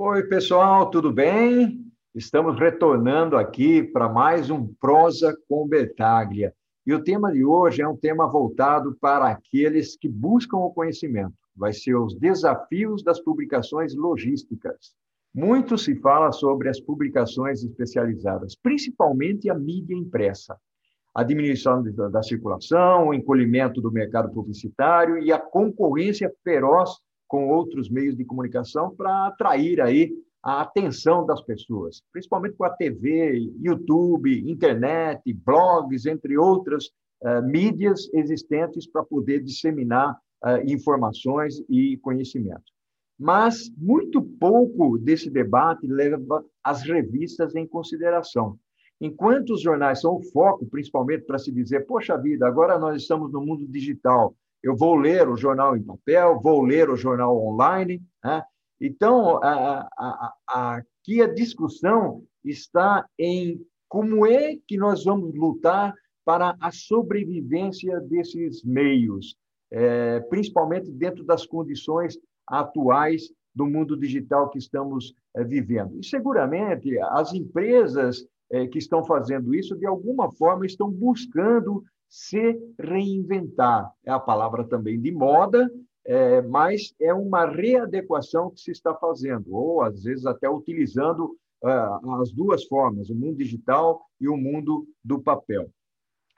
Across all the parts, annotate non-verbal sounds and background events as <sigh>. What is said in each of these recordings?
Oi, pessoal, tudo bem? Estamos retornando aqui para mais um Prosa com Betaglia. E o tema de hoje é um tema voltado para aqueles que buscam o conhecimento. Vai ser os desafios das publicações logísticas. Muito se fala sobre as publicações especializadas, principalmente a mídia impressa. A diminuição da circulação, o encolhimento do mercado publicitário e a concorrência feroz com outros meios de comunicação para atrair aí a atenção das pessoas, principalmente com a TV, YouTube, internet, blogs, entre outras uh, mídias existentes para poder disseminar uh, informações e conhecimento. Mas muito pouco desse debate leva as revistas em consideração. Enquanto os jornais são o foco, principalmente para se dizer, poxa vida, agora nós estamos no mundo digital, eu vou ler o jornal em papel, vou ler o jornal online. Né? Então, a, a, a, aqui a discussão está em como é que nós vamos lutar para a sobrevivência desses meios, é, principalmente dentro das condições atuais do mundo digital que estamos é, vivendo. E seguramente as empresas é, que estão fazendo isso, de alguma forma, estão buscando se reinventar. É a palavra também de moda, é, mas é uma readequação que se está fazendo, ou às vezes até utilizando uh, as duas formas, o mundo digital e o mundo do papel.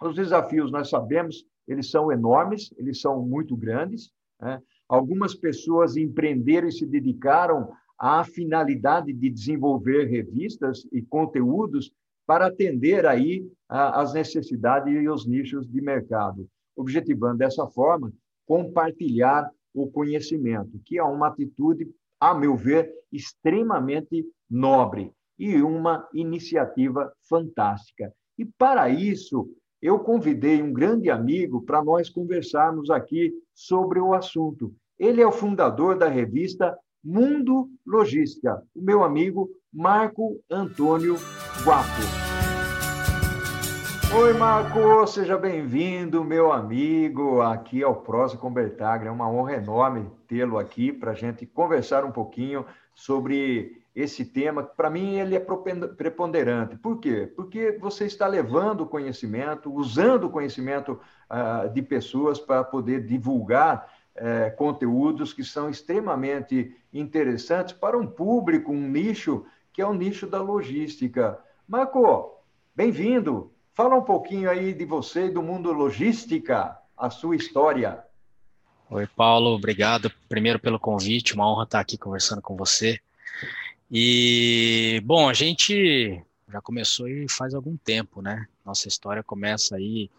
Os desafios, nós sabemos, eles são enormes, eles são muito grandes. Né? Algumas pessoas empreenderam e se dedicaram à finalidade de desenvolver revistas e conteúdos para atender aí as necessidades e os nichos de mercado, objetivando dessa forma compartilhar o conhecimento, que é uma atitude, a meu ver, extremamente nobre e uma iniciativa fantástica. E para isso, eu convidei um grande amigo para nós conversarmos aqui sobre o assunto. Ele é o fundador da revista Mundo Logística, o meu amigo Marco Antônio Guapo. Oi, Marco, seja bem-vindo, meu amigo, aqui ao Prosa com Bertaglia. É uma honra enorme tê-lo aqui para a gente conversar um pouquinho sobre esse tema, para mim ele é preponderante. Por quê? Porque você está levando o conhecimento, usando o conhecimento uh, de pessoas para poder divulgar uh, conteúdos que são extremamente interessantes para um público, um nicho, que é o nicho da logística. Marco, bem-vindo. Fala um pouquinho aí de você e do mundo logística, a sua história. Oi, Paulo, obrigado primeiro pelo convite, uma honra estar aqui conversando com você. E, bom, a gente já começou aí faz algum tempo, né? Nossa história começa aí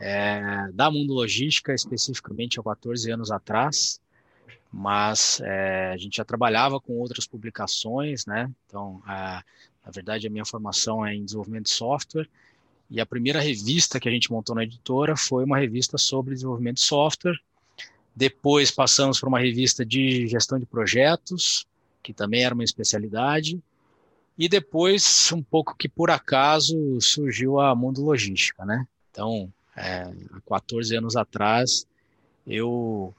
é, da Mundo Logística, especificamente há 14 anos atrás, mas é, a gente já trabalhava com outras publicações, né? Então, a, na verdade, a minha formação é em desenvolvimento de software, e a primeira revista que a gente montou na editora foi uma revista sobre desenvolvimento de software. Depois passamos para uma revista de gestão de projetos, que também era uma especialidade. E depois, um pouco que por acaso, surgiu a Mundo Logística, né? Então, é, há 14 anos atrás, eu,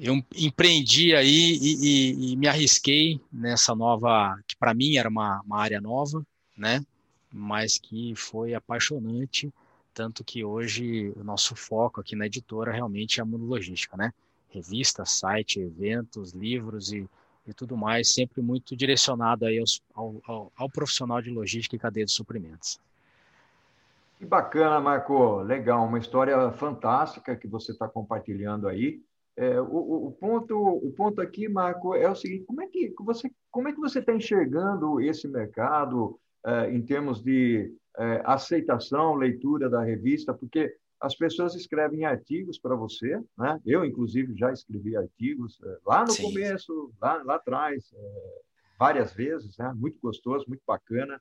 eu empreendi aí e, e, e me arrisquei nessa nova, que para mim era uma, uma área nova, né? Mas que foi apaixonante, tanto que hoje o nosso foco aqui na editora realmente é a mundo logística, né? Revista, site, eventos, livros e, e tudo mais, sempre muito direcionado aí aos, ao, ao, ao profissional de logística e cadeia de suprimentos. Que bacana, Marco. Legal, uma história fantástica que você está compartilhando aí. É, o, o, ponto, o ponto aqui, Marco, é o seguinte: como é que você, como é que você está enxergando esse mercado? Eh, em termos de eh, aceitação, leitura da revista, porque as pessoas escrevem artigos para você, né? Eu, inclusive, já escrevi artigos eh, lá no Sim. começo, lá, lá atrás, várias vezes, né? Muito gostoso, muito bacana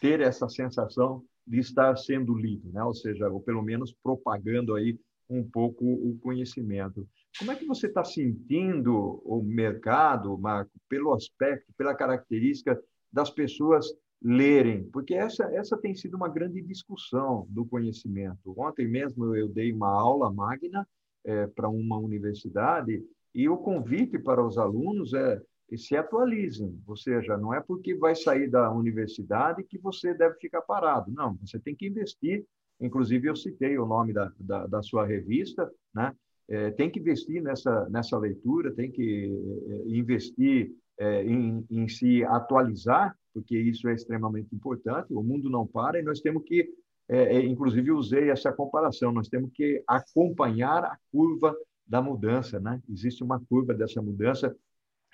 ter essa sensação de estar sendo lido, né? Ou seja, ou pelo menos propagando aí um pouco o conhecimento. Como é que você está sentindo o mercado, Marco, pelo aspecto, pela característica das pessoas lerem, porque essa, essa tem sido uma grande discussão do conhecimento. Ontem mesmo eu dei uma aula magna é, para uma universidade e o convite para os alunos é se atualizem. Ou seja, não é porque vai sair da universidade que você deve ficar parado. Não, você tem que investir. Inclusive, eu citei o nome da, da, da sua revista, né? É, tem que investir nessa, nessa leitura, tem que é, investir é, em, em se atualizar, porque isso é extremamente importante. O mundo não para e nós temos que, é, é inclusive, usei essa comparação, nós temos que acompanhar a curva da mudança, né? Existe uma curva dessa mudança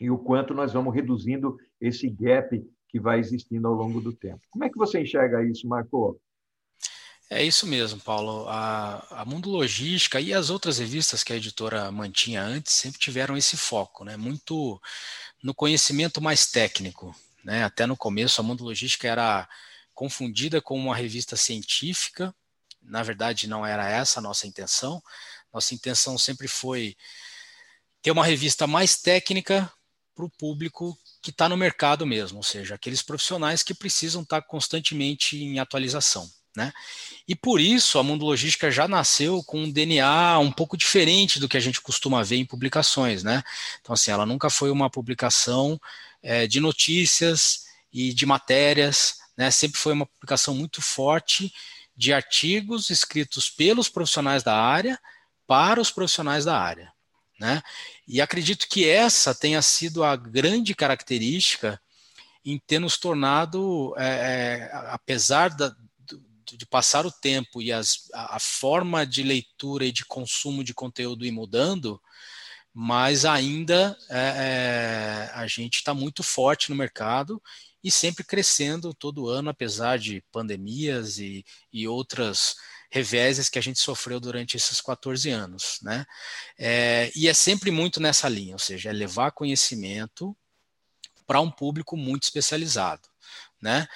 e o quanto nós vamos reduzindo esse gap que vai existindo ao longo do tempo. Como é que você enxerga isso, Marco? É isso mesmo, Paulo. A, a Mundo Logística e as outras revistas que a editora mantinha antes sempre tiveram esse foco, né? Muito no conhecimento mais técnico. Né? Até no começo, a Mundo Logística era confundida com uma revista científica. Na verdade, não era essa a nossa intenção. Nossa intenção sempre foi ter uma revista mais técnica, para o público que está no mercado mesmo, ou seja, aqueles profissionais que precisam estar tá constantemente em atualização. Né? E por isso a Mundo Logística já nasceu com um DNA um pouco diferente do que a gente costuma ver em publicações. Né? Então, assim, ela nunca foi uma publicação é, de notícias e de matérias, né? sempre foi uma publicação muito forte de artigos escritos pelos profissionais da área para os profissionais da área. Né? E acredito que essa tenha sido a grande característica em ter nos tornado, é, é, apesar da, de passar o tempo e as, a, forma de leitura e de consumo de conteúdo ir mudando, mas ainda é, é a gente está muito forte no mercado e sempre crescendo todo ano, apesar de pandemias e, e outras reveses que a gente sofreu durante esses 14 anos, né? É, e é sempre muito nessa linha, ou seja, é levar conhecimento para um público muito especializado, né?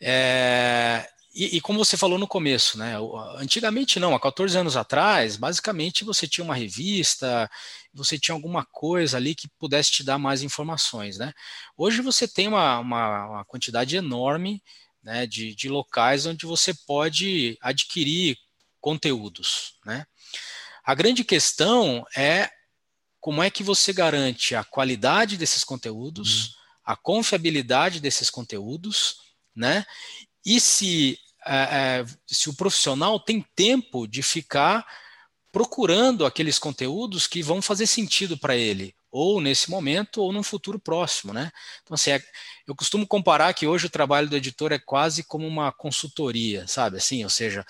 É, e, e, como você falou no começo, né? Antigamente não, há 14 anos atrás, basicamente você tinha uma revista, você tinha alguma coisa ali que pudesse te dar mais informações, né? Hoje você tem uma, uma, uma quantidade enorme né, de, de locais onde você pode adquirir conteúdos. Né? A grande questão é como é que você garante a qualidade desses conteúdos, uhum. a confiabilidade desses conteúdos, né? E se, é, é, se o profissional tem tempo de ficar procurando aqueles conteúdos que vão fazer sentido para ele, ou nesse momento, ou num futuro próximo, né? Então, assim, é, eu costumo comparar que hoje o trabalho do editor é quase como uma consultoria, sabe? Assim, ou seja,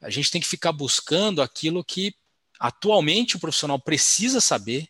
a gente tem que ficar buscando aquilo que atualmente o profissional precisa saber,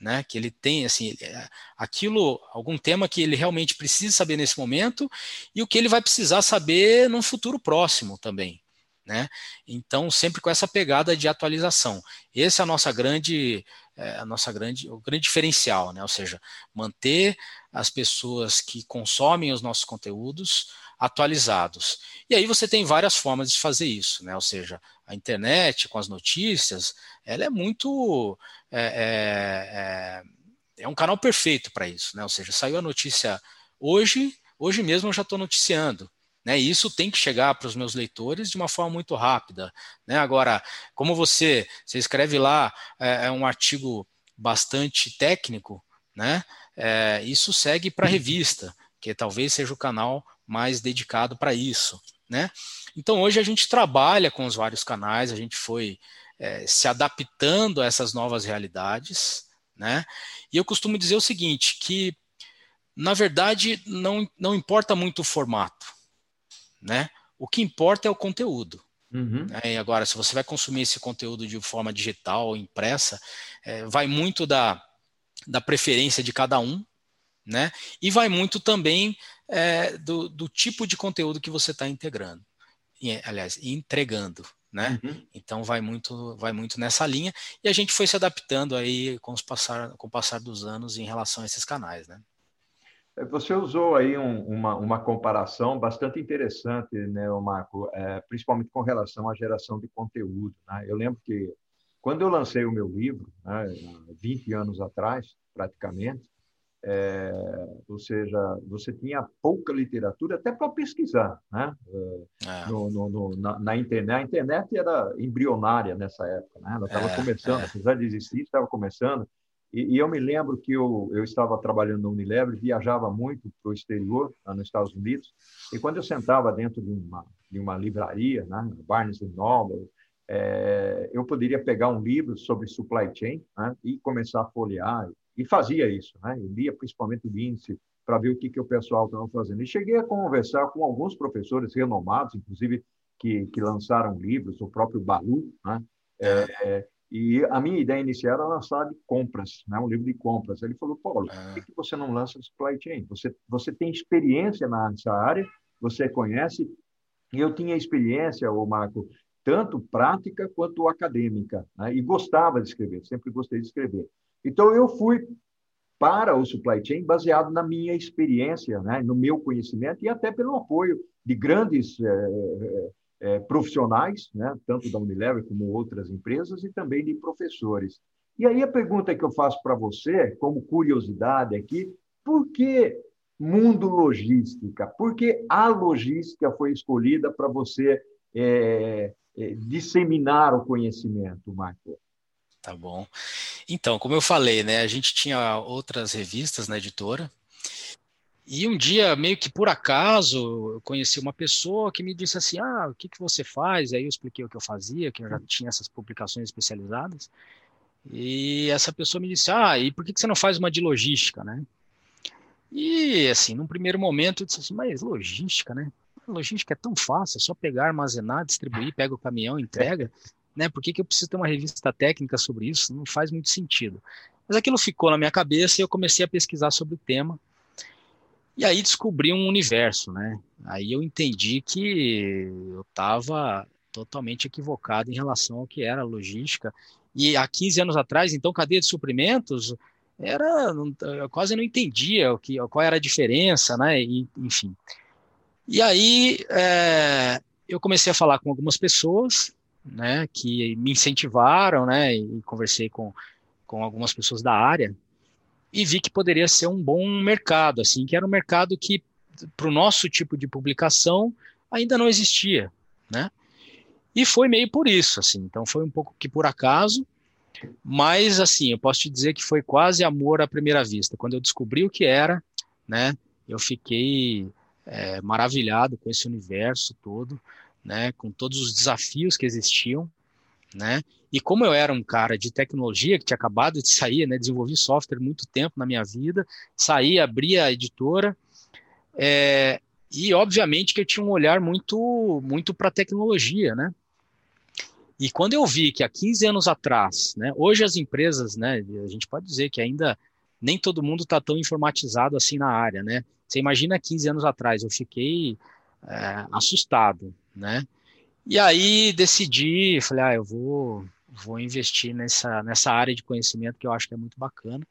né? Que ele tem, assim, é, aquilo, algum tema que ele realmente precisa saber nesse momento e o que ele vai precisar saber num futuro próximo também. Né? Então, sempre com essa pegada de atualização. Esse é a nossa grande, é, a nossa grande, o grande diferencial, né? Ou seja, manter as pessoas que consomem os nossos conteúdos atualizados. E aí você tem várias formas de fazer isso, né? Ou seja, a internet com as notícias, ela é muito é, é, é um canal perfeito para isso, né? Ou seja, saiu a notícia hoje, hoje mesmo eu já estou noticiando. Né, e isso tem que chegar para os meus leitores de uma forma muito rápida. Né? Agora, como você, você escreve lá é, é um artigo bastante técnico, né? É, isso segue para a revista, que talvez seja o canal mais dedicado para isso, né? Então hoje a gente trabalha com os vários canais, a gente foi é, se adaptando a essas novas realidades, né? E eu costumo dizer o seguinte, que na verdade não, não importa muito o formato, né? O que importa é o conteúdo. Uhum. Né? E agora, se você vai consumir esse conteúdo de forma digital ou impressa, é, vai muito da, da preferência de cada um, né? E vai muito também é, do, do, tipo de conteúdo que você está integrando, e, aliás, entregando, né? Uhum. Então vai muito, vai muito nessa linha e a gente foi se adaptando aí com, os passar, com o passar dos anos em relação a esses canais, né? É, você usou aí um, uma, uma comparação bastante interessante, né, Marco, é, principalmente com relação à geração de conteúdo. Né? Eu lembro que quando eu lancei o meu livro, né, 20 anos atrás, praticamente, é, ou seja, você tinha pouca literatura até para pesquisar, né? É. No, no, no, na, na, internet. A internet era embrionária nessa época, né? Ela estava é, começando, é. apesar de existir, estava começando. E, e eu me lembro que eu, eu estava trabalhando na Unilever, viajava muito para o exterior, lá nos Estados Unidos, e quando eu sentava dentro de uma, de uma livraria, né, Barnes Noble, é, eu poderia pegar um livro sobre supply chain né, e começar a folhear, e fazia isso, né, eu lia principalmente o índice para ver o que, que o pessoal estava fazendo. E cheguei a conversar com alguns professores renomados, inclusive que, que lançaram livros, o próprio Balu, né, é, e a minha ideia inicial era lançar de compras, né? um livro de compras. Ele falou, Paulo, por que, que você não lança supply chain? Você, você tem experiência nessa área, você conhece, e eu tinha experiência, o Marco, tanto prática quanto acadêmica, né? e gostava de escrever, sempre gostei de escrever. Então, eu fui para o supply chain baseado na minha experiência, né? no meu conhecimento e até pelo apoio de grandes eh, é, profissionais, né, tanto da Unilever como outras empresas, e também de professores. E aí a pergunta que eu faço para você, como curiosidade aqui, por que mundo logística? Por que a logística foi escolhida para você é, é, disseminar o conhecimento, Marco? Tá bom. Então, como eu falei, né, a gente tinha outras revistas na editora, e um dia, meio que por acaso, eu conheci uma pessoa que me disse assim: Ah, o que, que você faz? Aí eu expliquei o que eu fazia, que eu já tinha essas publicações especializadas. E essa pessoa me disse: Ah, e por que, que você não faz uma de logística, né? E, assim, num primeiro momento, eu disse assim: Mas logística, né? Logística é tão fácil, é só pegar, armazenar, distribuir, pega o caminhão, entrega. Né? Por que, que eu preciso ter uma revista técnica sobre isso? Não faz muito sentido. Mas aquilo ficou na minha cabeça e eu comecei a pesquisar sobre o tema. E aí descobri um universo, né? Aí eu entendi que eu estava totalmente equivocado em relação ao que era logística. E há 15 anos atrás, então, cadeia de suprimentos era eu quase não entendia o que, qual era a diferença, né? E, enfim. E aí é, eu comecei a falar com algumas pessoas, né? Que me incentivaram, né? E conversei com, com algumas pessoas da área e vi que poderia ser um bom mercado, assim, que era um mercado que para o nosso tipo de publicação ainda não existia, né? E foi meio por isso, assim. Então foi um pouco que por acaso, mas assim, eu posso te dizer que foi quase amor à primeira vista. Quando eu descobri o que era, né? Eu fiquei é, maravilhado com esse universo todo, né? Com todos os desafios que existiam, né? E como eu era um cara de tecnologia que tinha acabado de sair, né, desenvolvi software muito tempo na minha vida, saí, abri a editora, é, e obviamente que eu tinha um olhar muito, muito para tecnologia, né? E quando eu vi que há 15 anos atrás, né, hoje as empresas, né, a gente pode dizer que ainda nem todo mundo está tão informatizado assim na área, né? Você imagina 15 anos atrás, eu fiquei é, assustado, né? E aí decidi, falei, ah, eu vou, vou investir nessa, nessa área de conhecimento que eu acho que é muito bacana.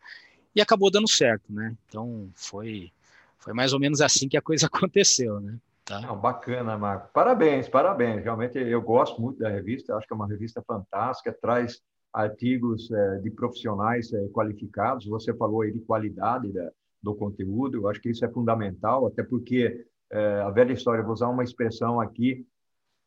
E acabou dando certo, né? Então foi, foi mais ou menos assim que a coisa <laughs> aconteceu, né? Tá? Não, bacana, Marco. Parabéns, parabéns. Realmente eu gosto muito da revista, acho que é uma revista fantástica, traz artigos é, de profissionais é, qualificados. Você falou aí de qualidade da, do conteúdo, eu acho que isso é fundamental, até porque é, a velha história, vou usar uma expressão aqui,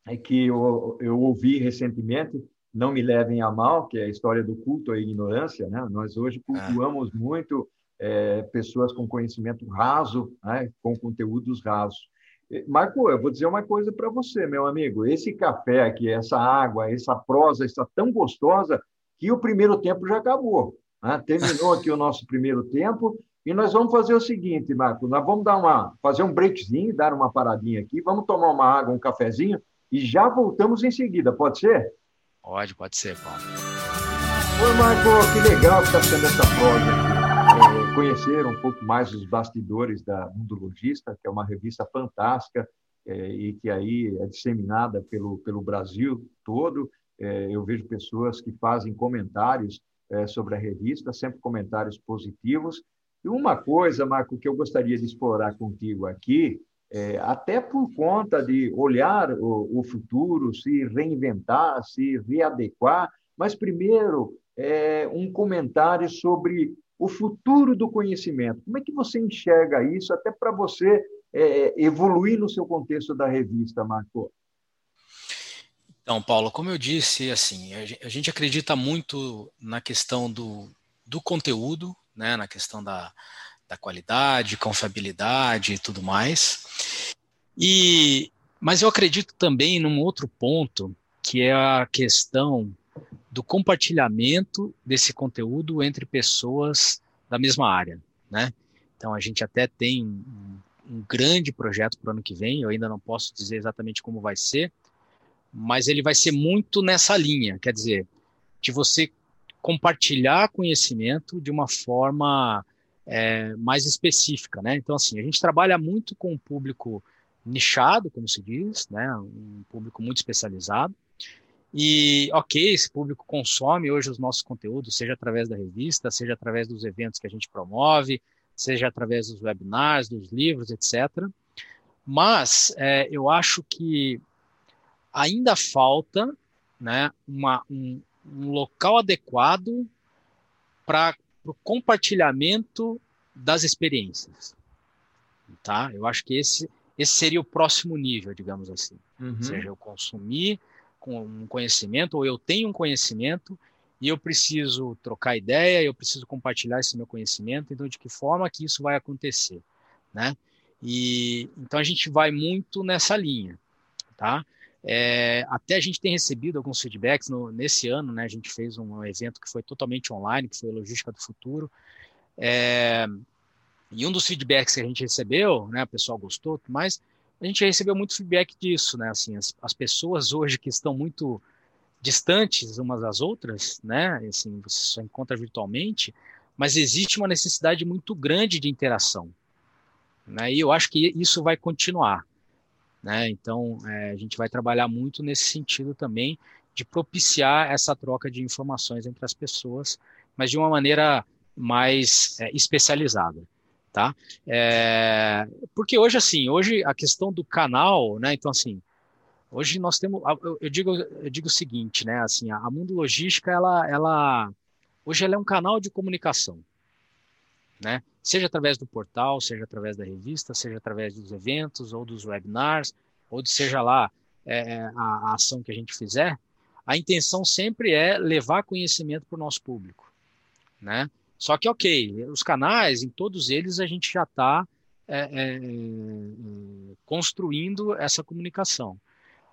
é que eu, eu ouvi recentemente, não me levem a mal, que é a história do culto à ignorância. Né? Nós hoje ah. cultuamos ah. muito é, pessoas com conhecimento raso, né? com conteúdos rasos. Marco, eu vou dizer uma coisa para você, meu amigo. Esse café aqui, essa água, essa prosa está tão gostosa que o primeiro tempo já acabou. Né? Terminou aqui o nosso primeiro tempo e nós vamos fazer o seguinte, Marco. Nós vamos dar uma, fazer um breakzinho, dar uma paradinha aqui. Vamos tomar uma água, um cafezinho e já voltamos em seguida, pode ser? Pode, pode ser, Paulo. Oi, Marco, que legal que está sendo essa aqui. É, conhecer um pouco mais os bastidores da Mundo Logista, que é uma revista fantástica é, e que aí é disseminada pelo, pelo Brasil todo. É, eu vejo pessoas que fazem comentários sobre a revista, sempre comentários positivos. E uma coisa, Marco, que eu gostaria de explorar contigo aqui, é, até por conta de olhar o, o, futuro, se reinventar, se readequar, mas primeiro é, um comentário sobre o futuro do conhecimento. Como é que você enxerga isso, até para você é, evoluir no seu contexto da revista, Marco? Então, Paulo, como eu disse, assim, a gente acredita muito na questão do, do conteúdo, né, na questão da, da qualidade, confiabilidade e tudo mais. E, mas eu acredito também num outro ponto, que é a questão do compartilhamento desse conteúdo entre pessoas da mesma área, né? Então a gente até tem um, grande projeto para o ano que vem, eu ainda não posso dizer exatamente como vai ser, mas ele vai ser muito nessa linha, quer dizer, de você compartilhar conhecimento de uma forma é, mais específica, né? Então, assim, a gente trabalha muito com o público nichado, como se diz, né? Um público muito especializado. E, ok, esse público consome hoje os nossos conteúdos, seja através da revista, seja através dos eventos que a gente promove, seja através dos webinars, dos livros, etc. Mas é, eu acho que ainda falta né, uma, um, um local adequado para o compartilhamento das experiências. Tá? Eu acho que esse, esse seria o próximo nível, digamos assim. Uhum. Ou seja, eu consumir com um conhecimento, ou eu tenho um conhecimento e eu preciso trocar ideia, eu preciso compartilhar esse meu conhecimento, então de que forma que isso vai acontecer, né? E então a gente vai muito nessa linha, tá? É, até a gente tem recebido alguns feedbacks no, nesse ano, né? A gente fez um evento que foi totalmente online, que foi Logística do Futuro. É, e um dos feedbacks que a gente recebeu, né? O pessoal gostou, mas a gente recebeu muito feedback disso, né? Assim, as, as pessoas hoje que estão muito distantes umas das outras, né? Assim, você só encontra virtualmente, mas existe uma necessidade muito grande de interação, né? E eu acho que isso vai continuar. Né? Então, é, a gente vai trabalhar muito nesse sentido também de propiciar essa troca de informações entre as pessoas, mas de uma maneira mais é, especializada. Tá? É, porque hoje, assim, hoje a questão do canal, né? Então, assim, hoje nós temos, eu digo, eu digo o seguinte, né? Assim, a Mundo Logística, ela, ela, hoje ela é um canal de comunicação, né? Seja através do portal, seja através da revista, seja através dos eventos ou dos webinars, ou de seja lá é, a, a ação que a gente fizer, a intenção sempre é levar conhecimento para o nosso público, né? Só que, ok, os canais, em todos eles, a gente já está é, é, construindo essa comunicação.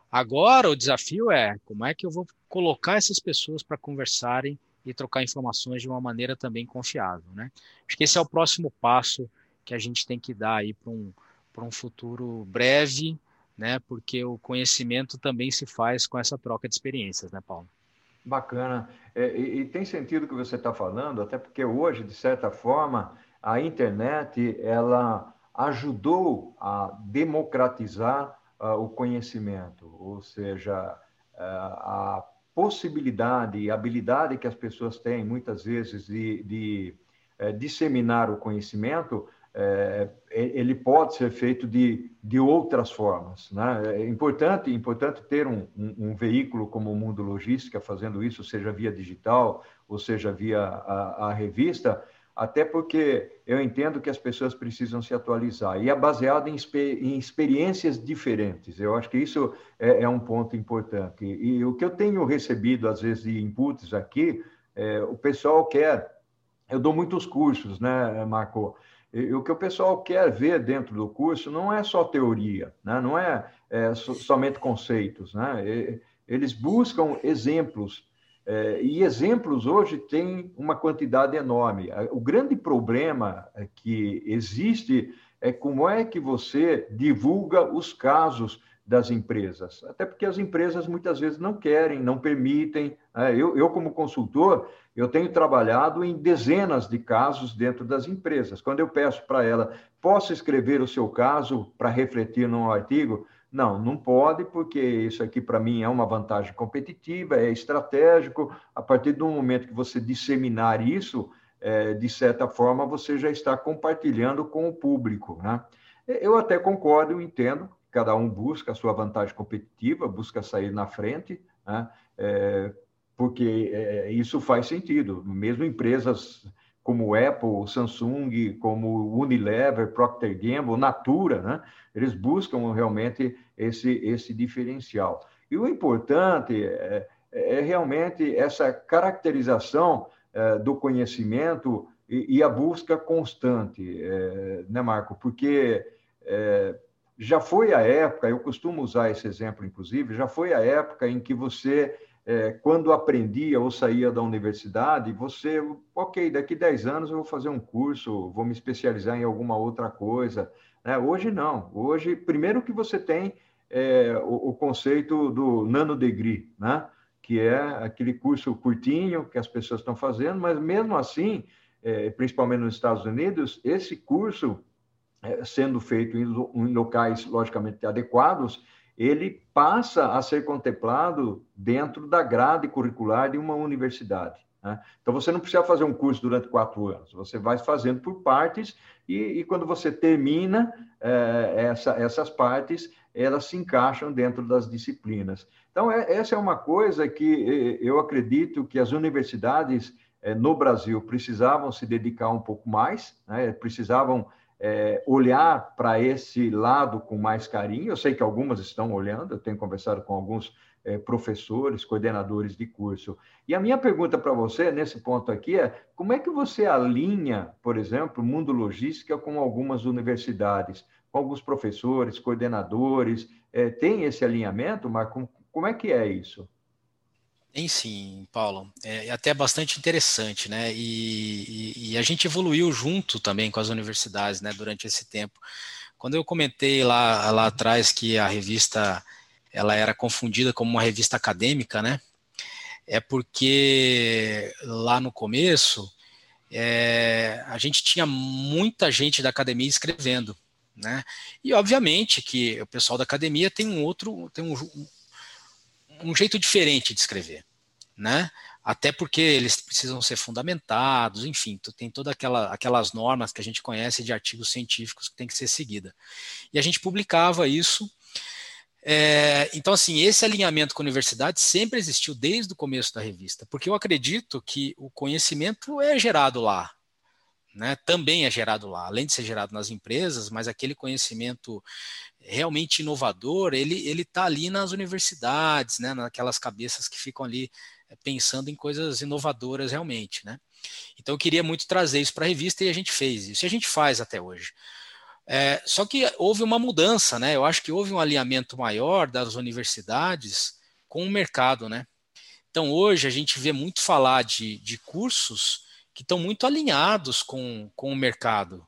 Agora, o desafio é como é que eu vou colocar essas pessoas para conversarem e trocar informações de uma maneira também confiável, né? Acho que esse é o próximo passo que a gente tem que dar aí para um, um futuro breve, né? Porque o conhecimento também se faz com essa troca de experiências, né, Paulo? Bacana. É, e, e, tem sentido o que você está falando, até porque hoje, de certa forma, a internet ela ajudou a democratizar uh, o conhecimento, ou seja, uh, a possibilidade e habilidade que as pessoas têm, muitas vezes, de, de é, disseminar o conhecimento, é, ele pode ser feito de, de outras formas. Né? É importante, importante ter um, um, um, veículo como o Mundo Logística fazendo isso, seja via digital ou seja via a, a revista, até porque eu entendo que as pessoas precisam se atualizar e é baseado em, em experiências diferentes. Eu acho que isso é, é, um ponto importante. E o que eu tenho recebido, às vezes, de inputs aqui, é, o pessoal quer. Eu dou muitos cursos, né, Marco? E, o que o pessoal quer ver dentro do curso não é só teoria, né? não é, é somente conceitos. Né? E, eles buscam exemplos e exemplos hoje têm uma quantidade enorme. O grande problema que existe é como é que você divulga os casos das empresas. Até porque as empresas muitas vezes não querem, não permitem. Né? Eu, eu, como consultor, eu tenho trabalhado em dezenas de casos dentro das empresas. Quando eu peço para ela, posso escrever o seu caso para refletir num artigo? Não, não pode, porque isso aqui para mim é uma vantagem competitiva, é estratégico. A partir do momento que você disseminar isso, é, de certa forma, você já está compartilhando com o público. Né? Eu até concordo, entendo, cada um busca a sua vantagem competitiva, busca sair na frente, né? é, porque é, isso faz sentido. Mesmo empresas como Apple, Samsung, como Unilever, Procter Gamble, Natura, né? Eles buscam realmente esse, esse diferencial. E o importante é, é realmente essa caracterização é, do conhecimento e, e, a busca constante, é, né, Marco? Porque é, já foi a época, eu costumo usar esse exemplo, inclusive, já foi a época em que você, é, quando aprendia ou saía da universidade, você, ok, daqui 10 anos eu vou fazer um curso, vou me especializar em alguma outra coisa. Né? Hoje não. Hoje, primeiro que você tem é, o, o, conceito do nano degree, né? que é aquele curso curtinho que as pessoas estão fazendo, mas mesmo assim, é, principalmente nos Estados Unidos, esse curso, é, sendo feito em, em locais logicamente adequados, ele passa a ser contemplado dentro da grade curricular de uma universidade. Né? Então, você não precisa fazer um curso durante quatro anos, você vai fazendo por partes, e, e quando você termina é, essa, essas partes, elas se encaixam dentro das disciplinas. Então, é, essa é uma coisa que eu acredito que as universidades é, no Brasil precisavam se dedicar um pouco mais, né? precisavam é, olhar para esse lado com mais carinho. Eu sei que algumas estão olhando, eu tenho conversado com alguns é, professores, coordenadores de curso. E a minha pergunta para você, nesse ponto aqui, é como é que você alinha, por exemplo, o mundo logística com algumas universidades? com alguns professores, coordenadores. É, tem esse alinhamento, Marco? Como, como é que é isso? Tem sim, Paulo. É, é até bastante interessante, né? E, e, e, a gente evoluiu junto também com as universidades, né? Durante esse tempo. Quando eu comentei lá, lá atrás que a revista ela era confundida como uma revista acadêmica, né? É porque lá no começo é, a gente tinha muita gente da academia escrevendo. Né? E obviamente que o pessoal da academia tem um outro, tem um, um jeito diferente de escrever, né? Até porque eles precisam ser fundamentados, enfim, tem todas aquela, aquelas normas que a gente conhece de artigos científicos que tem que ser seguida. E a gente publicava isso. É, então, assim, esse alinhamento com a universidade sempre existiu desde o começo da revista, porque eu acredito que o conhecimento é gerado lá, né, também é gerado lá, além de ser gerado nas empresas, mas aquele conhecimento realmente inovador, ele ele está ali nas universidades, né, naquelas cabeças que ficam ali eh, pensando em coisas inovadoras realmente, né. Então eu queria muito trazer isso para a revista e a gente fez isso, e a gente faz até hoje. É, só que houve uma mudança, né? Eu acho que houve um alinhamento maior das universidades com o mercado, né? Então hoje a gente vê muito falar de, de cursos que estão muito alinhados com, com o mercado.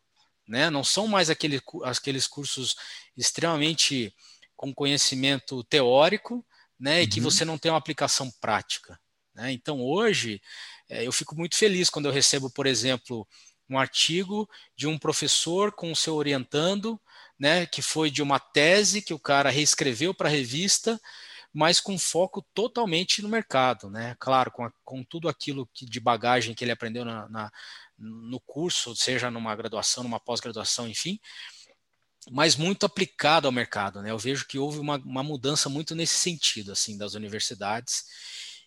Né? Não são mais aquele, aqueles cursos extremamente com conhecimento teórico né? e que uhum. você não tem uma aplicação prática. Né? Então, hoje, é, eu fico muito feliz quando eu recebo, por exemplo, um artigo de um professor com o seu orientando, né, que foi de uma tese que o cara reescreveu para a revista, mas com foco totalmente no mercado, né? Claro, com, a, com tudo aquilo que, de bagagem que ele aprendeu na, na, no curso, seja numa graduação, numa pós-graduação, enfim, mas muito aplicado ao mercado, né? Eu vejo que houve uma, uma mudança muito nesse sentido, assim, das universidades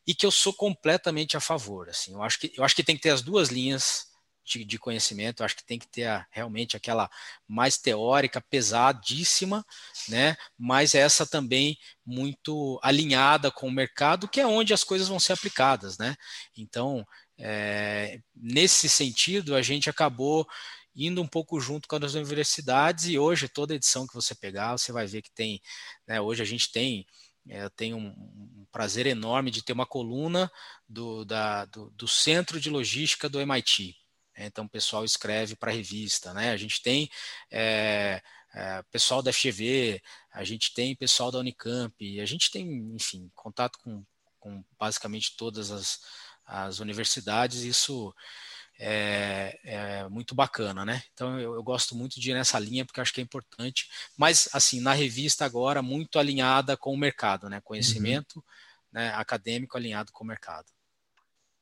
e que eu sou completamente a favor, assim. Eu acho que eu acho que tem que ter as duas linhas de, de conhecimento, acho que tem que ter a, realmente aquela mais teórica, pesadíssima, né? Mas essa também muito alinhada com o mercado, que é onde as coisas vão ser aplicadas, né? Então, é, nesse sentido, a gente acabou indo um pouco junto com as universidades e hoje toda edição que você pegar, você vai ver que tem, né, hoje a gente tem é, eu tenho um, um, prazer enorme de ter uma coluna do, da, do, do Centro de Logística do MIT. Então, o pessoal escreve para a revista, né? A gente tem é, é, pessoal da FGV, a gente tem pessoal da Unicamp, a gente tem, enfim, contato com, com basicamente todas as, as universidades, isso é, é, muito bacana, né? Então eu, eu, gosto muito de ir nessa linha porque acho que é importante, mas assim, na revista agora muito alinhada com o mercado, né? Uhum. Conhecimento uhum. né, acadêmico alinhado com o mercado.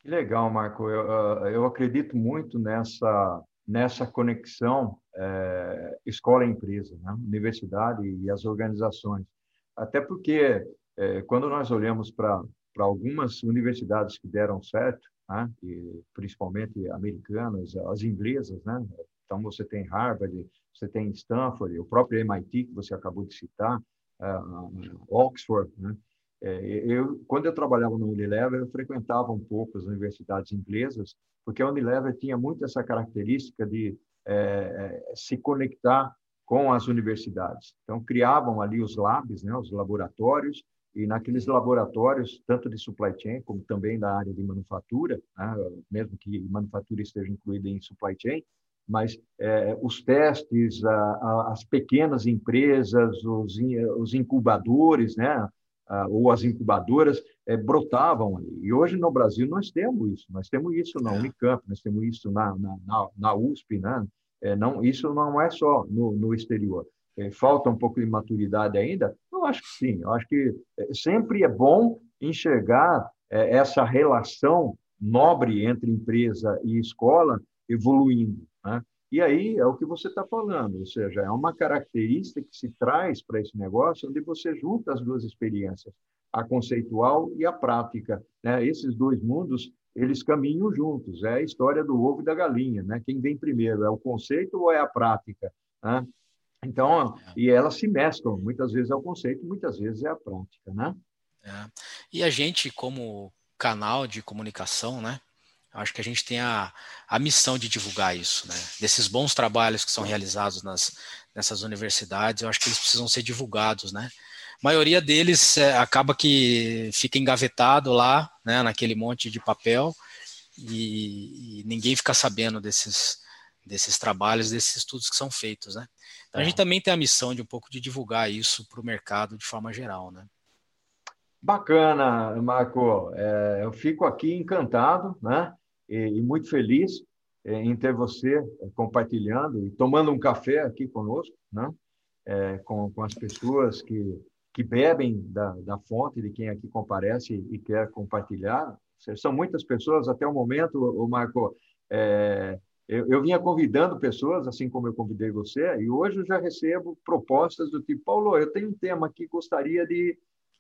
Que legal, Marco. Eu, ah, eu acredito muito nessa, nessa conexão é, escola-empresa, né? universidade e as organizações. Até porque, é, quando nós olhamos para algumas universidades que deram certo, né? e principalmente americanas, as inglesas, né? então você tem Harvard, você tem Stanford, o próprio MIT, que você acabou de citar, uh, Oxford, né? É, eu, quando eu trabalhava no Unilever, eu frequentava um pouco as universidades inglesas, porque a Unilever tinha muito essa característica de é, é se conectar com as universidades. Então, criavam ali os labs, né, os laboratórios, e naqueles laboratórios, tanto de supply chain como também da área de manufatura, né, mesmo que manufatura esteja incluída em supply chain, mas é, os testes, a, a, as pequenas empresas, os, os incubadores, né, ou as incubadoras, é, brotavam ali. E hoje no Brasil nós temos isso, nós temos isso na é. Unicamp, nós temos isso na, na, na, USP, né? É, não, isso não é só no, no exterior. É, falta um pouco de maturidade ainda? Eu acho que sim. Eu acho que é, sempre é bom enxergar é, essa relação nobre entre empresa e escola evoluindo. E aí é o que você está falando, ou seja, é uma característica que se traz para esse negócio, onde você junta as duas experiências, a conceitual e a prática. Né? Esses dois mundos eles caminham juntos. É a história do ovo e da galinha, né? Quem vem primeiro é o conceito ou é a prática? Né? Então, e elas se mesclam. Muitas vezes é o conceito, muitas vezes é a prática, né? É. E a gente, como canal de comunicação, né? Acho que a gente tem a, a missão de divulgar isso, né? Desses bons trabalhos que são realizados nas, nessas universidades, eu acho que eles precisam ser divulgados, né? A maioria deles é, acaba que fica engavetado lá, né, naquele monte de papel, e, e, ninguém fica sabendo desses, desses trabalhos, desses estudos que são feitos, né? Então a gente também tem a missão de um pouco de divulgar isso para o mercado de forma geral, né? Bacana, Marco. É, eu fico aqui encantado, né? E, e muito feliz é, em ter você é, compartilhando e tomando um café aqui conosco, né? É, com, com as pessoas que que bebem da, da fonte de quem aqui comparece e quer compartilhar. São muitas pessoas, até o momento, o Marco, é, eu, eu, vinha convidando pessoas, assim como eu convidei você, e hoje eu já recebo propostas do tipo, Paulo, eu tenho um tema que gostaria de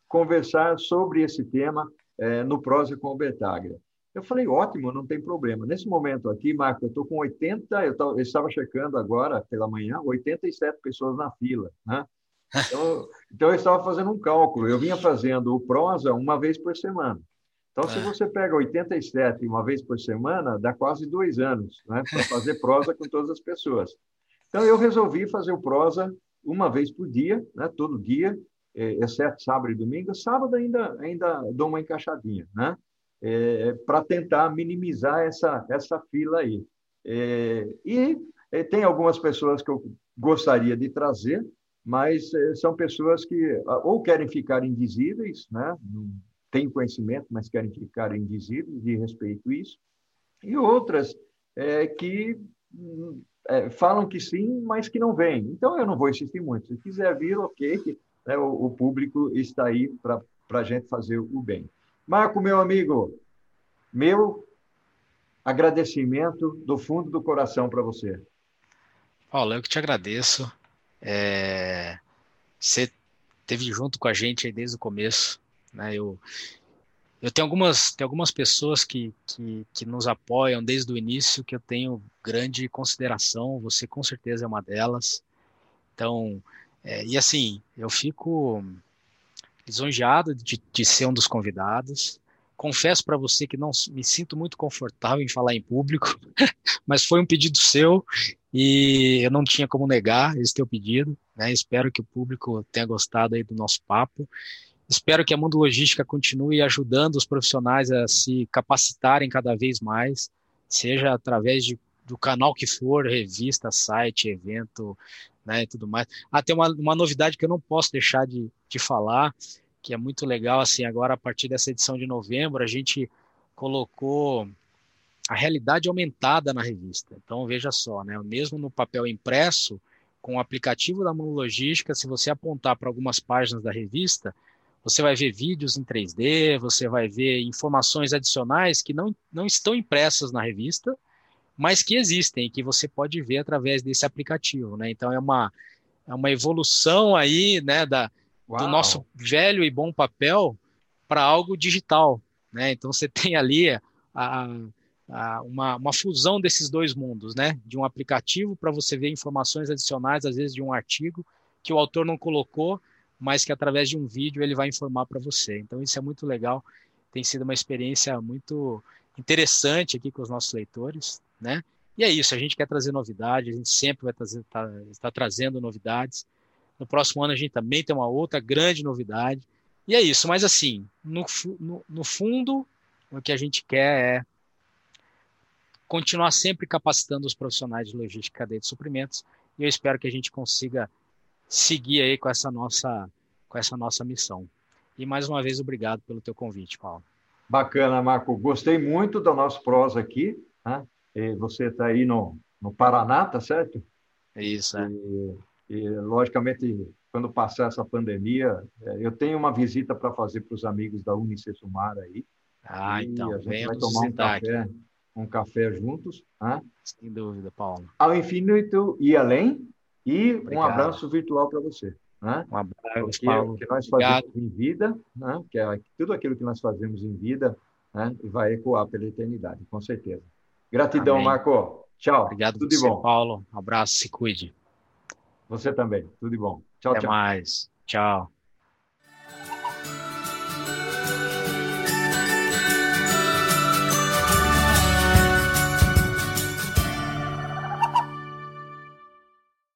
conversar sobre esse tema é, no Prosa com o Betaglia. Eu falei, ótimo, não tem problema. Nesse momento aqui, Marco, eu estou com 80, eu, estava checando agora pela manhã, 87 pessoas na fila, né? Então, então, eu estava fazendo um cálculo. Eu vinha fazendo o prosa uma vez por semana. Então, se é. você pega 87 uma vez por semana, dá quase dois anos né, para fazer prosa com todas as pessoas. Então, eu resolvi fazer o prosa uma vez por dia, né, todo dia, é, exceto sábado e domingo. Sábado ainda, ainda dou uma encaixadinha, né, é, para tentar minimizar essa, essa fila aí. É, e é, tem algumas pessoas que eu gostaria de trazer, mas eh, são pessoas que ou querem ficar invisíveis, né? têm conhecimento, mas querem ficar invisíveis, e respeito isso, e outras é, que é, falam que sim, mas que não vêm. Então, eu não vou insistir muito. Se quiser vir, ok, né? o, o, público está aí para a gente fazer o bem. Marco, meu amigo, meu agradecimento do fundo do coração para você. Paulo, eu que te agradeço. É, você teve junto com a gente desde o começo, né? Eu, eu tenho algumas, tenho algumas pessoas que, que, que, nos apoiam desde o início que eu tenho grande consideração. Você com certeza é uma delas. Então, é, e assim, eu fico lisonjeado de, de ser um dos convidados. Confesso para você que não me sinto muito confortável em falar em público, <laughs> mas foi um pedido seu e eu não tinha como negar esse teu pedido. Né? Espero que o público tenha gostado aí do nosso papo. Espero que a Mundo Logística continue ajudando os profissionais a se capacitarem cada vez mais, seja através de, do canal que for, revista, site, evento, né, e tudo mais. Ah, tem uma, uma novidade que eu não posso deixar de, de falar, que é muito legal, assim, agora a partir dessa edição de novembro, a gente colocou a realidade aumentada na revista. Então veja só, né? Mesmo no papel impresso, com o aplicativo da Monologística, se você apontar para algumas páginas da revista, você vai ver vídeos em 3D, você vai ver informações adicionais que não, não estão impressas na revista, mas que existem, que você pode ver através desse aplicativo, né? Então é uma, é uma evolução aí, né, da, do nosso velho e bom papel para algo digital, né? Então você <laughs> tem ali a, a uma, uma fusão desses dois mundos, né? De um aplicativo para você ver informações adicionais, às vezes de um artigo que o autor não colocou, mas que através de um vídeo ele vai informar para você. Então isso é muito legal, tem sido uma experiência muito interessante aqui com os nossos leitores, né? E é isso, a gente quer trazer novidade, a gente sempre vai trazer, tá, está trazendo novidades. No próximo ano a gente também tem uma outra grande novidade. E é isso, mas assim, no, no, no fundo, o que a gente quer é continuar sempre capacitando os profissionais de logística e cadeia de suprimentos. E eu espero que a gente consiga seguir aí com essa nossa, com essa nossa missão. E mais uma vez, obrigado pelo teu convite, Paulo. Bacana, Marco. Gostei muito do nosso prosa aqui. Né? E você está aí no, no Paraná, tá certo? Isso, é. E, e, logicamente, quando passar essa pandemia, é, eu tenho uma visita para fazer para os amigos da Unicesumar aí. Ah, então, a gente vai tomar um café, aqui. um café juntos. Né? Sem dúvida, Paulo. Ao infinito e além, e Obrigado. um abraço virtual para você. Né? Um abraço, Porque Paulo. O que nós fazemos Obrigado. em vida, né? que é tudo aquilo que nós fazemos em vida, né? vai ecoar pela eternidade, com certeza. Gratidão, Amém. Marco. Tchau. Obrigado Tudo de bom. Paulo. Um abraço, se cuide. Você também. Tudo de bom. Tchau, Até tchau. mais. Tchau.